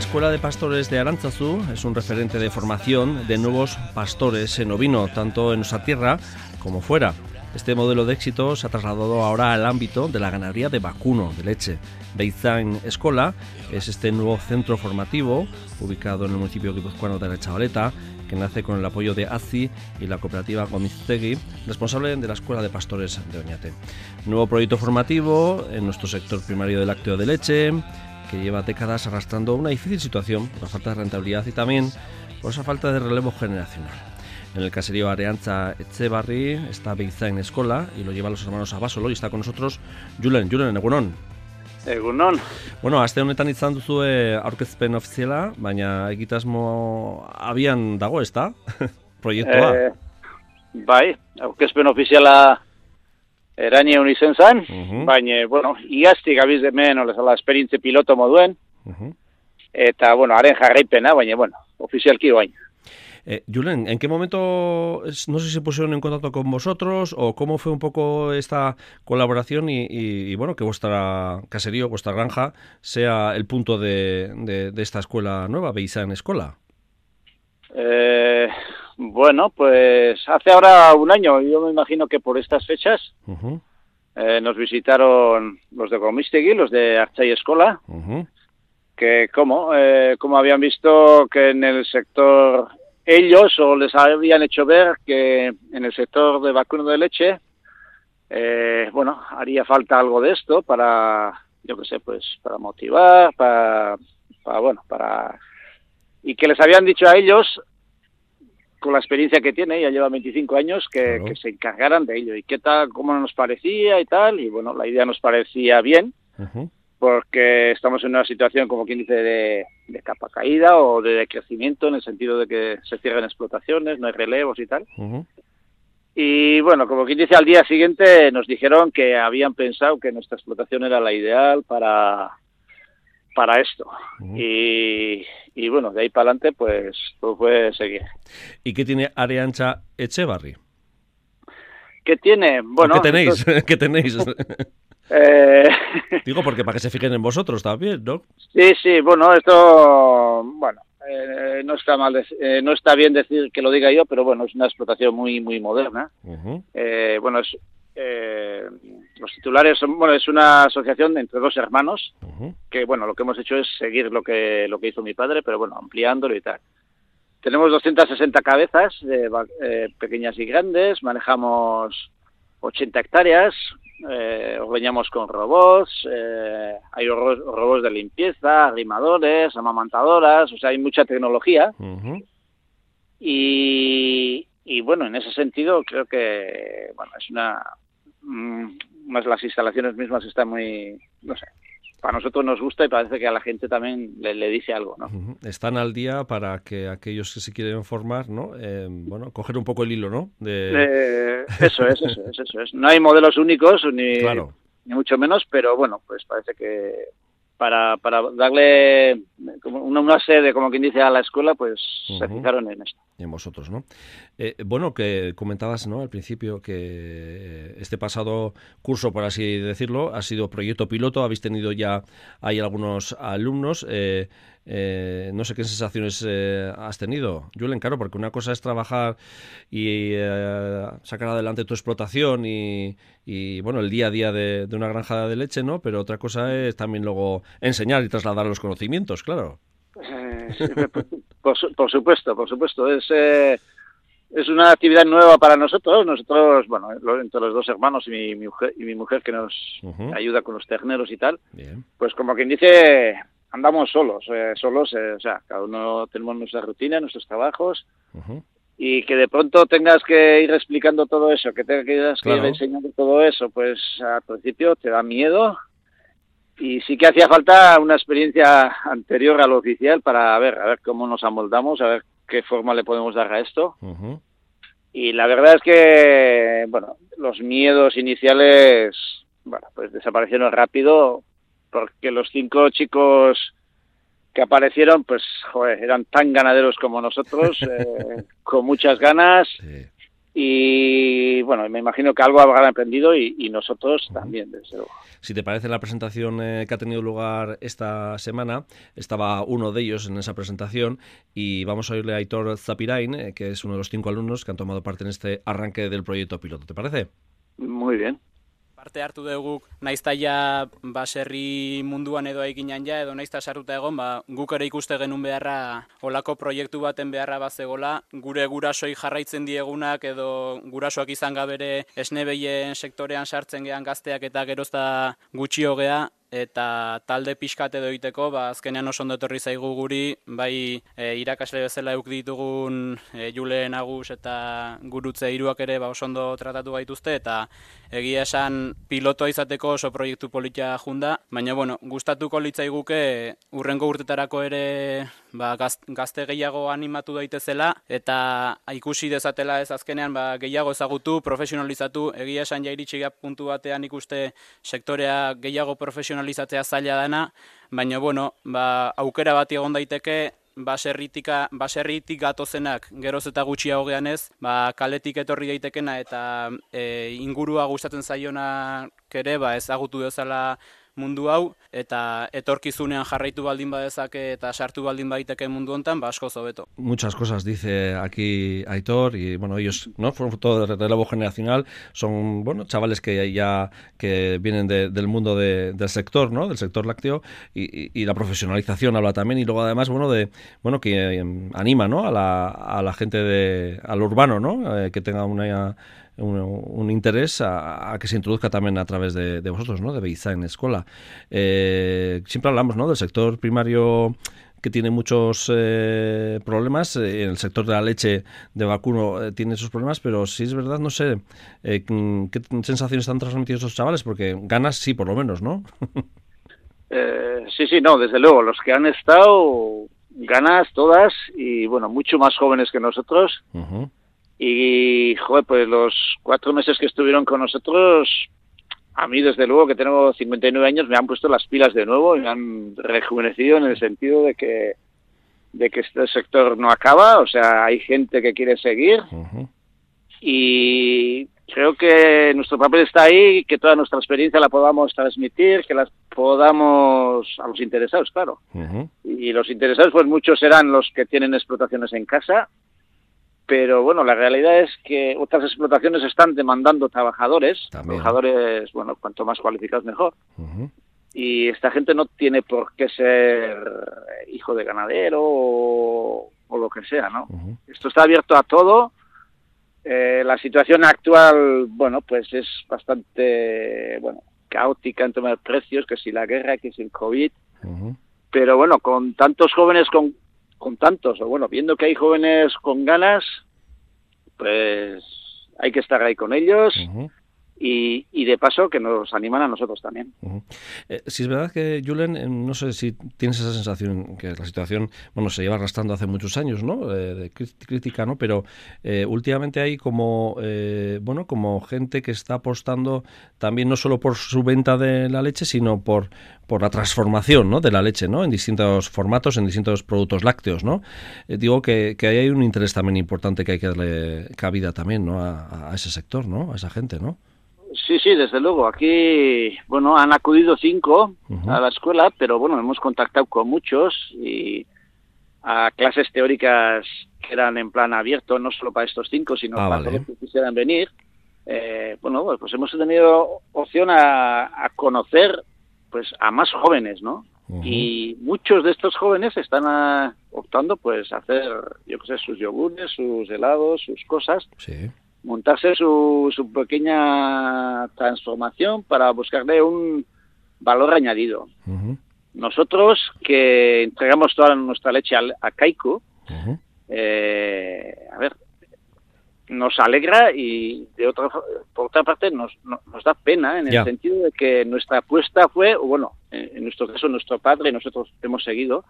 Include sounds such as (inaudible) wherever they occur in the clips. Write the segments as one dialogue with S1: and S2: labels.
S1: La Escuela de Pastores de Aránzazu es un referente de formación de nuevos pastores en ovino, tanto en nuestra tierra como fuera. Este modelo de éxito se ha trasladado ahora al ámbito de la ganadería de vacuno, de leche. Beizain Escola es este nuevo centro formativo ubicado en el municipio guipuzcoano de la Chavaleta, que nace con el apoyo de ACI y la cooperativa Gomiztegui, responsable de la Escuela de Pastores de Oñate. Nuevo proyecto formativo en nuestro sector primario de lácteo de leche, que lleva décadas arrastrando una difícil situación por la falta de rentabilidad y también por esa falta de relevo generacional. En el caserío Areanza Echevarri está Beizain Escola y lo llevan los hermanos Abasolo y está con nosotros Julen. Julen, egunon.
S2: Egunon.
S1: Bueno, aste honetan izan duzue aurkezpen ofiziala, baina egitasmo abian dago, ez da? (laughs) Proiektua.
S2: Eh, bai, aurkezpen ofiziala eraine honi zen zan,
S1: Mhm.
S2: baina, bueno, iaztik abiz hemen, olezala, piloto moduen,
S1: Ujú.
S2: eta, bueno, haren jarraipena, baina, bueno, ofizialki bain.
S1: Eh, Julen, ¿en qué momento, no sé si se pusieron en contacto con vosotros o cómo fue un poco esta colaboración y, y- y, bueno, que vuestra caserío, vuestra granja, sea el punto de, de- de esta escuela nueva, Beisan Escola?
S2: Eh, bueno, pues hace ahora un año, yo me imagino que por estas fechas, eh, nos visitaron los de Gomistegui, los de Archay Escola, que como, eh, como habían visto que en el sector ellos o les habían hecho ver que en el sector de vacuno de leche, eh, bueno, haría falta algo de esto para, yo qué sé, pues para motivar, para, para, bueno, para... Y que les habían dicho a ellos, con la experiencia que tiene, ya lleva 25 años, que,
S1: Claro.
S2: que se encargaran de ello. ¿Y qué tal, cómo nos parecía y tal? Y bueno, la idea nos parecía bien
S1: ujú.
S2: porque estamos en una situación, como quien dice, de, de capa caída o de decrecimiento en el sentido de que se cierran explotaciones, no hay relevos y tal.
S1: Ujú.
S2: Y bueno, como quien dice, al día siguiente nos dijeron que habían pensado que nuestra explotación era la ideal para, para esto.
S1: Ujú.
S2: Y, y bueno, de ahí para adelante, pues, pues fue seguir.
S1: ¿Y qué tiene Areancha Echevarri?
S2: ¿Qué tiene? Bueno,
S1: ¿Qué tenéis? (laughs) ¿Qué tenéis? (laughs)
S2: eh, (laughs)
S1: Digo, porque para que se fijen en vosotros también, ¿no?
S2: Sí, sí, bueno, esto, bueno, eh, no está mal, eh, no está bien decir que lo diga yo, pero bueno, es una explotación muy, muy moderna. Eh, bueno, es, eh, los titulares son, bueno, es una asociación entre dos hermanos que, bueno, lo que hemos hecho es seguir lo que, lo que hizo mi padre, pero bueno, ampliándolo y tal. Tenemos 260 cabezas, eh, eh, pequeñas y grandes, manejamos 80 hectáreas, eh, ordeñamos con robots, eh, hay ro- robots de limpieza, arrimadores, amamantadoras, o sea, hay mucha tecnología. Y, y bueno, en ese sentido creo que, bueno, es una, mm, unas las instalaciones mismas están muy, no sé, para nosotros nos gusta y parece que a la gente también le, le dice algo, ¿no?
S1: Están al día para que aquellos que se quieren formar, ¿no? Eh, bueno, coger un poco el hilo, ¿no? De...
S2: Eh, eso es, eso es, eso es. No hay modelos únicos ni,
S1: Claro.
S2: ni mucho menos, pero bueno, pues parece que para, para darle como una, una sede, como quien dice, a la escuela, pues se fijaron en esto.
S1: en vosotros, ¿no? Eh, bueno, que comentabas, ¿no? Al principio que este pasado curso, por así decirlo, ha sido proyecto piloto. Habéis tenido ya hay algunos alumnos. eh, eh, no sé qué sensaciones eh, has tenido, Julen, claro, porque una cosa es trabajar y eh, sacar adelante tu explotación y, y, bueno, el día a día de, una granja de leche, ¿no? Pero otra cosa es también luego enseñar y trasladar los conocimientos, claro. (laughs)
S2: Eh, por, por supuesto, por supuesto. Es, eh, es una actividad nueva para nosotros. Nosotros, bueno, lo- entre los dos hermanos y mi, mi mujer, y mi mujer que nos ayuda con los terneros y tal,
S1: Bien.
S2: pues como quien dice, andamos solos, eh, solos, eh, o sea, cada uno tenemos nuestra rutina, nuestros trabajos, y que de pronto tengas que ir explicando todo eso, que tengas que
S1: Claro.
S2: ir enseñando todo eso, pues al principio te da miedo y sí que hacía falta una experiencia anterior a lo oficial para ver, a ver cómo nos amoldamos, a ver qué forma le podemos dar a esto. Y la verdad es que, bueno, los miedos iniciales, bueno, pues desaparecieron rápido porque los cinco chicos que aparecieron, pues, joder, eran tan ganaderos como nosotros, (laughs) eh, con muchas ganas
S1: Sí.
S2: Y bueno, me imagino que algo habrán aprendido y, nosotros también, desde luego.
S1: Si te parece la presentación eh, que ha tenido lugar esta semana, estaba uno de ellos en esa presentación y vamos a oírle a Aitor Zapirain, eh, que es uno de los cinco alumnos que han tomado parte en este arranque del proyecto piloto. ¿Te parece?
S2: Muy bien.
S3: Parte hartu dugu naizta ja baserri munduan edo eginan ja edo naizta sartuta egon ba guk ere ikuste genun beharra olako proiektu baten beharra bazegola gure gurasoi jarraitzen diegunak edo gurasoak izan gabere esnebeien sektorean sartzen gean gazteak eta gerozta gutxi hogea eta talde pixkat edo egiteko, ba, azkenean oso ondo etorri zaigu guri, bai e, irakasle bezala euk ditugun e, Jule Nagus eta gurutze hiruak ere ba, oso ondo tratatu gaituzte, eta egia esan pilotoa izateko oso proiektu politia junda, baina bueno, gustatuko litzaiguke urrengo urtetarako ere ba, gazte gehiago animatu daitezela, eta ikusi dezatela ez azkenean ba, gehiago ezagutu, profesionalizatu, egia esan jairitsi puntu batean ikuste sektorea gehiago profesionalizatzea zaila dana, baina bueno, ba, aukera bat egon daiteke baserritika baserritik gatozenak geroz eta gutxia hogean ez, ba, kaletik etorri daitekena eta e, ingurua gustatzen zaiona ere ba ezagutu dezala mundu hau eta etorkizunean jarraitu baldin badezake eta sartu baldin baiteke mundu hontan ba asko zobeto.
S1: Muchas cosas dice aquí Aitor y bueno, ellos no fueron todo de relevo generacional, son bueno, chavales que ya que vienen del mundo del sector, ¿no? Del sector lácteo y, y, la profesionalización habla también y luego además bueno de bueno que em, anima, ¿no? A la, a la gente de al urbano, ¿no? Eh, que tenga una un, interés a, que se introduzca también a través de, vosotros, ¿no? De Beiza en escuela. Eh, siempre hablamos, ¿no? Del sector primario que tiene muchos eh, problemas. Eh, en el sector de la leche de vacuno tiene esos problemas, pero sí es verdad, no sé qué sensaciones están transmitiendo esos chavales, porque ganas sí, por lo menos, ¿no? (laughs)
S2: sí, sí, no, desde luego. Los que han estado, ganas todas y, bueno, mucho más jóvenes que nosotros. Y, joder, pues los cuatro meses que estuvieron con nosotros, a mí desde luego que tengo 59 años, me han puesto las pilas de nuevo y me han rejuvenecido en el sentido de que de que este sector no acaba, o sea, hay gente que quiere seguir. Y creo que nuestro papel está ahí, que toda nuestra experiencia la podamos transmitir, que las podamos a los interesados, claro. Y los interesados, pues muchos serán los que tienen explotaciones en casa, pero bueno, la realidad es que otras explotaciones están demandando trabajadores, trabajadores, bueno, cuanto más cualificados mejor. Y esta gente no tiene por qué ser hijo de ganadero o, lo que sea, ¿no? Esto está abierto a todo. Eh, la situación actual, bueno, pues es bastante, bueno, caótica en términos de precios, que si la guerra, que si el COVID. Pero bueno, con tantos jóvenes con con tantos, o bueno, viendo que hay jóvenes con ganas, pues hay que estar ahí con ellos y, y, de paso que nos animan a nosotros también.
S1: Eh, si es verdad que, Julen, eh, no sé si tienes esa sensación que la situación bueno se lleva arrastrando hace muchos años, ¿no? Eh, de crítica, ¿no? Pero últimamente hay como, bueno, como gente que está apostando también no solo por su venta de la leche, sino por, por la transformación ¿no? de la leche ¿no? en distintos formatos, en distintos productos lácteos. ¿no? digo que, que ahí hay un interés también importante que hay que darle cabida también ¿no? a, a ese sector, ¿no? a esa gente. ¿no?
S2: Sí, sí, desde luego. Aquí, bueno, han acudido cinco a la escuela, pero bueno, hemos contactado con muchos y a clases teóricas que eran en plan abierto, no solo para estos cinco, sino ah, para todos los que quisieran venir. Eh, bueno, pues hemos tenido opción a, conocer pues a más jóvenes, ¿no? Y muchos de estos jóvenes están ah, optando pues a hacer, yo qué sé, sus yogures, sus helados, sus cosas. Sí montarse su, su pequeña transformación para buscarle un valor añadido. Nosotros que entregamos toda nuestra leche a, a Kaiku, eh, a ver, nos alegra y de otra por otra parte nos, nos da pena en el sentido de que nuestra apuesta fue, bueno, en nuestro caso nuestro padre y nosotros hemos seguido,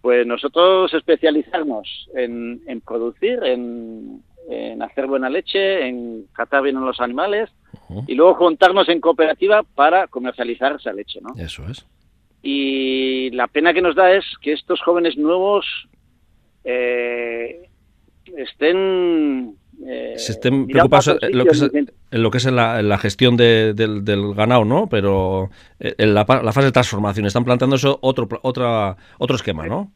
S2: pues nosotros especializarnos en, en producir, en en hacer buena leche, en tratar bien a los animales y luego juntarnos en cooperativa para comercializar esa leche, ¿no?
S1: Eso es.
S2: Y la pena que nos da es que estos jóvenes nuevos, eh, estén
S1: eh, se estén preocupados en lo que es, en lo que es la, gestión del, ganado, ¿no? Pero en la, fase de transformación están planteando eso otro otra otro esquema, ¿no?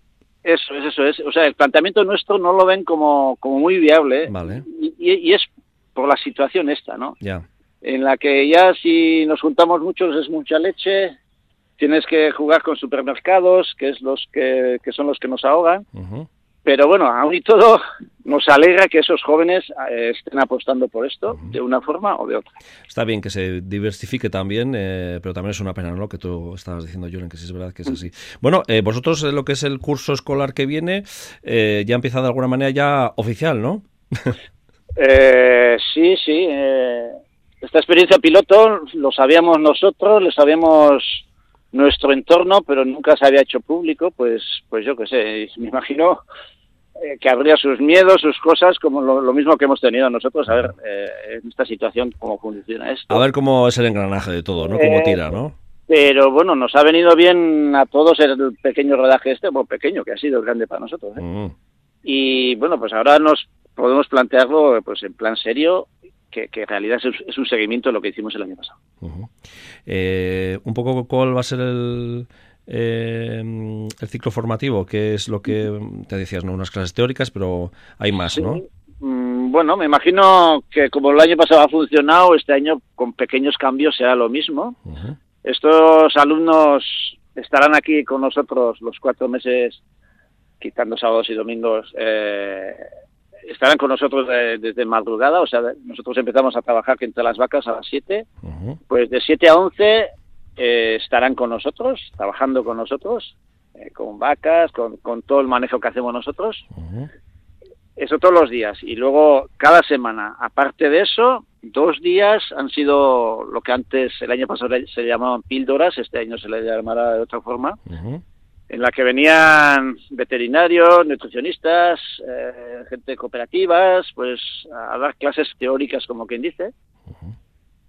S2: Eso es, eso es. O sea, el planteamiento nuestro no lo ven como, como muy viable.
S1: Vale.
S2: Y, es por la situación esta, ¿no?
S1: Ya.
S2: En la que ya si nos juntamos muchos es mucha leche, tienes que jugar con supermercados, que es los que, que son los que nos ahogan. Pero bueno, aún y todo, nos alegra que esos jóvenes eh, estén apostando por esto de una forma o de otra.
S1: Está bien que se diversifique también, eh, pero también es una pena, ¿no? Que tú estabas diciendo, Julen, que sí es verdad que es así. Bueno, eh, vosotros lo que es el curso escolar que viene, ya empieza de alguna manera ya oficial, ¿no? (laughs)
S2: sí, sí. esta experiencia piloto lo sabíamos nosotros, lo sabíamos nuestro entorno, pero nunca se había hecho público, pues, pues yo qué sé, me imagino eh, que habría sus miedos, sus cosas, como lo, mismo que hemos tenido nosotros, a ver eh, en esta situación cómo funciona esto.
S1: A ver cómo es el engranaje de todo, ¿no? Cómo tira, ¿no?
S2: Pero bueno, nos ha venido bien a todos el pequeño rodaje este, bueno, pequeño, que ha sido grande para nosotros. ¿eh? Mm. Y bueno, pues ahora nos podemos plantearlo pues en plan serio, que, en realidad es, un seguimiento de lo que hicimos el año pasado.
S1: un poco cuál va a ser el, eh, el ciclo formativo, que es lo que te decías, ¿no? Unas clases teóricas, pero hay más, ¿no?
S2: Mm, bueno, me imagino que como el año pasado ha funcionado, este año con pequeños cambios será lo mismo. Estos alumnos estarán aquí con nosotros los cuatro meses, quitando sábados y domingos, eh, estarán con nosotros desde madrugada, o sea, nosotros empezamos a trabajar entre las vacas a las 7, pues de 7 a 11 eh, estarán con nosotros, trabajando con nosotros, eh, con vacas, con, todo el manejo que hacemos nosotros. Eso todos los días. Y luego, cada semana, aparte de eso, dos días han sido lo que antes, el año pasado se llamaban píldoras, este año se le llamará de otra forma, en la que venían veterinarios, nutricionistas, eh, gente de cooperativas, pues a dar clases teóricas, como quien dice.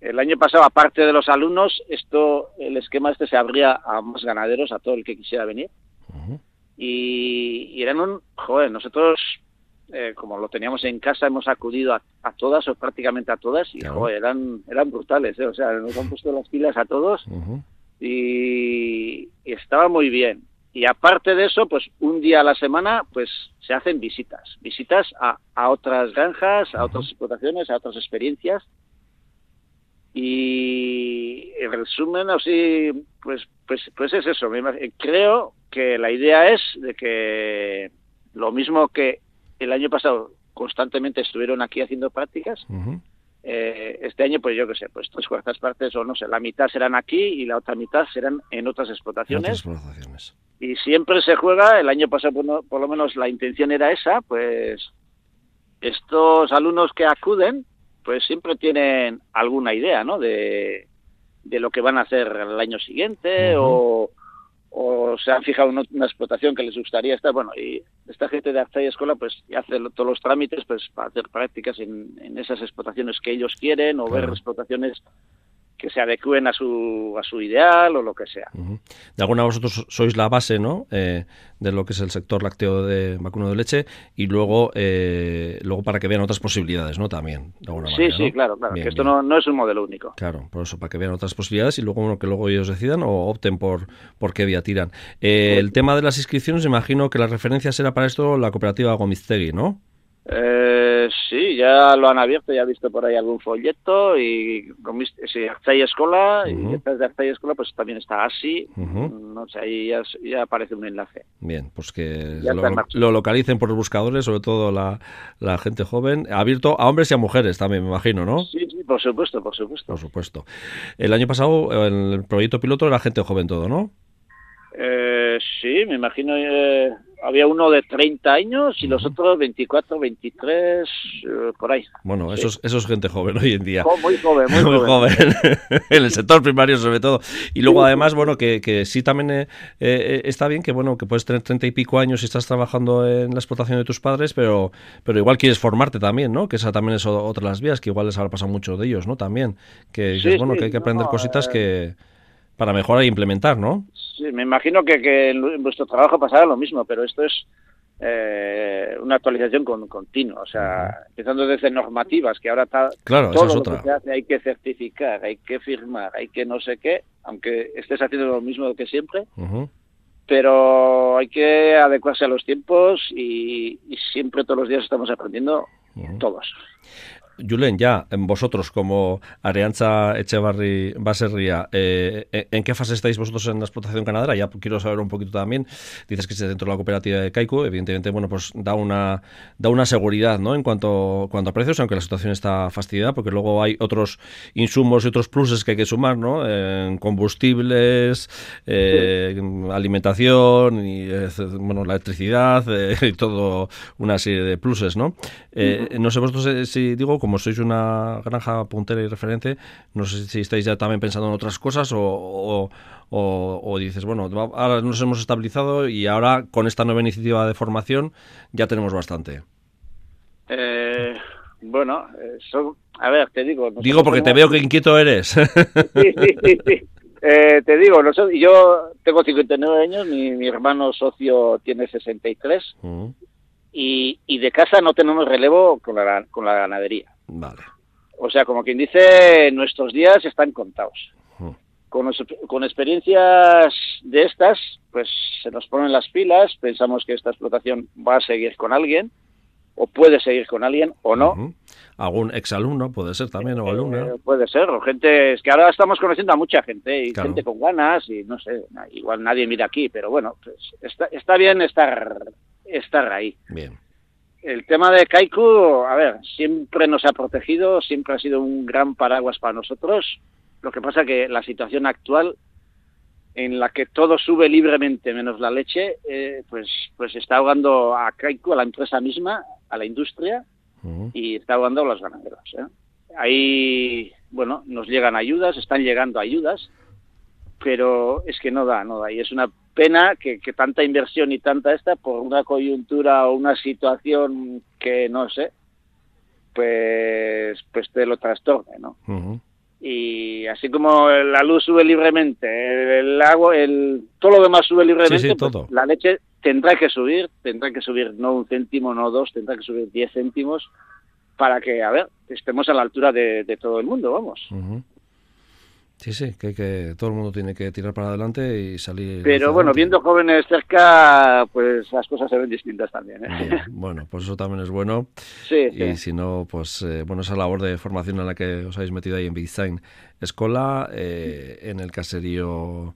S2: El año pasado, aparte de los alumnos, esto, el esquema este se abría a más ganaderos, a todo el que quisiera venir. y, eran un, joder, nosotros, eh, como lo teníamos en casa, hemos acudido a, todas o prácticamente a todas y, joder, eran, eran brutales, ¿eh? o sea, nos han puesto las pilas a todos y, estaba muy bien. Y aparte de eso, pues un día a la semana, pues se hacen visitas, visitas a, a otras granjas, a otras explotaciones, a otras experiencias y en resumen, así, pues, pues, pues es eso. Creo que la idea es de que lo mismo que el año pasado constantemente estuvieron aquí haciendo prácticas, eh, este año, pues yo qué sé, pues tres cuartas partes o no sé, la mitad serán aquí y la otra mitad serán en otras explotaciones. Y siempre se juega, el año pasado por lo menos la intención era esa, pues estos alumnos que acuden, pues siempre tienen alguna idea, ¿no? De, de lo que van a hacer el año siguiente o, o se han fijado en una explotación que les gustaría estar. Bueno, y esta gente de Arta y Escuela pues hace todos los trámites pues para hacer prácticas en, en esas explotaciones que ellos quieren o ver explotaciones que se adecúen a su, a su ideal o lo que sea.
S1: De alguna vosotros sois la base ¿no? Eh, de lo que es el sector lácteo de vacuno de leche y luego eh, luego para que vean otras posibilidades ¿no? también, de alguna
S2: sí, Sí, claro, claro, que esto no, no, es un modelo único.
S1: Claro, por eso, para que vean otras posibilidades y luego uno que luego ellos decidan o opten por, por qué vía tiran. Eh, el tema de las inscripciones, imagino que la referencia será para esto la cooperativa Gomiztegui, ¿no?
S2: Eh, sí, ya lo han abierto, ya he visto por ahí algún folleto y sí, Archay Escola y detrás de Archay Escola pues también está así, no sé, ahí ya, aparece un enlace.
S1: Bien, pues que lo, localicen por los buscadores, sobre todo la, la, gente joven, abierto a hombres y a mujeres también, me imagino, ¿no?
S2: Sí, sí, por supuesto, por supuesto.
S1: Por supuesto. El año pasado, el proyecto piloto era gente joven todo, ¿no?
S2: Eh, sí, me imagino eh, había uno de 30 años y los otros 24, 23, eh, por ahí.
S1: Bueno, eso, es, gente joven hoy en día.
S2: Muy joven, muy, (laughs) joven. (laughs)
S1: en el sector primario sobre todo. Y luego además, bueno, que, que sí también eh, está bien que, bueno, que puedes tener 30 y pico años y estás trabajando en la explotación de tus padres, pero, pero igual quieres formarte también, ¿no? Que esa también es otra de las vías, que igual les habrá pasado mucho de ellos, ¿no? También. Que, es bueno, que hay que aprender cositas que para mejorar e implementar, ¿no?
S2: Sí, me imagino que, en vuestro trabajo pasará lo mismo, pero esto es eh, una actualización con, continua, o sea, empezando desde normativas, que ahora está
S1: claro,
S2: todo
S1: es
S2: lo
S1: otra.
S2: que se hace hay que certificar, hay que firmar, hay que no sé qué, aunque estés haciendo lo mismo que siempre, pero hay que adecuarse a los tiempos y, y siempre todos los días estamos aprendiendo todos.
S1: Julen, ya, en vosotros como Areanza Echevarri Baserria, eh, ¿en qué fase estáis vosotros en la explotación ganadera? Ya quiero saber un poquito también. Dices que dentro de la cooperativa de Kaiku, evidentemente, bueno, pues da una da una seguridad, ¿no? En cuanto, cuanto a precios, aunque la situación está fastidiada, porque luego hay otros insumos y otros pluses que hay que sumar, ¿no? En combustibles, eh, alimentación y eh, bueno, la electricidad eh, (laughs) y todo una serie de pluses, ¿no? No sé vosotros si digo, como sois una granja puntera y referente, no sé si estáis ya también pensando en otras cosas o, o, o- o dices, bueno, ahora nos hemos estabilizado y ahora con esta nueva iniciativa de formación ya tenemos bastante.
S2: Eh, bueno, a ver, te digo.
S1: Digo porque te veo que inquieto eres.
S2: Sí, sí, sí, sí. Eh, te digo, nosotros, yo tengo 59 años, mi, mi hermano socio tiene 63
S1: Mm,
S2: y, y de casa no tenemos relevo con la, con la ganadería.
S1: Vale.
S2: O sea, como quien dice, nuestros días están contados.
S1: Mm.
S2: Con, experiencias de estas, pues se nos ponen las pilas, pensamos que esta explotación va a seguir con alguien, o puede seguir con alguien, o no.
S1: Ujú. Algún exalumno puede ser también, o alumna.
S2: Eh, puede ser, o gente, es que ahora estamos conociendo a mucha gente y
S1: Claro.
S2: gente con ganas y no sé, igual nadie mira aquí, pero bueno, pues está, está bien estar, estar ahí.
S1: Bien.
S2: El tema de Kaiku, a ver, siempre nos ha protegido, siempre ha sido un gran paraguas para nosotros. Lo que pasa que la situación actual en la que todo sube libremente menos la leche, eh, pues, pues está ahogando a Kaiku, a la empresa misma, a la industria, y está ahogando a los ganaderos. ¿eh? Ahí, bueno, nos llegan ayudas, están llegando ayudas, pero es que no da, no da. Y es una pena que, que tanta inversión y tanta esta por una coyuntura o una situación que no sé, pues, pues te lo trastorne, ¿no? Y así como la luz sube libremente, el agua, el, todo lo demás sube libremente,
S1: Sí, sí,
S2: pues la leche tendrá que subir, tendrá que subir no un céntimo, no dos, tendrá que subir diez céntimos para que, a ver, estemos a la altura de, de todo el mundo, vamos.
S1: Sí, sí, que, que todo el mundo tiene que tirar para adelante y salir.
S2: Pero bueno, viendo jóvenes cerca, pues las cosas se ven distintas también. ¿eh?
S1: Bien, bueno, pues eso también es bueno. (laughs)
S2: Sí,
S1: Y
S2: sí.
S1: si no, pues eh, bueno, esa labor de formación en la que os habéis metido ahí en Design Escola, eh, en el caserío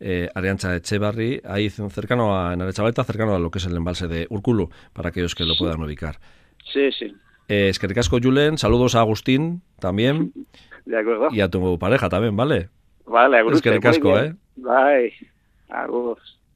S1: eh, Ariancha Echevarri, ahí cercano a, en Arechavaleta, cercano a lo que es el embalse de Urculu, para aquellos que lo puedan ubicar.
S2: Sí, sí.
S1: Es que ricasco, Julen, saludos a Agustín también (laughs)
S2: De acuerdo.
S1: y a tu pareja también, ¿vale?
S2: Vale,
S1: Es que ricasco,
S2: bien.
S1: ¿eh?
S2: Bye. Agur.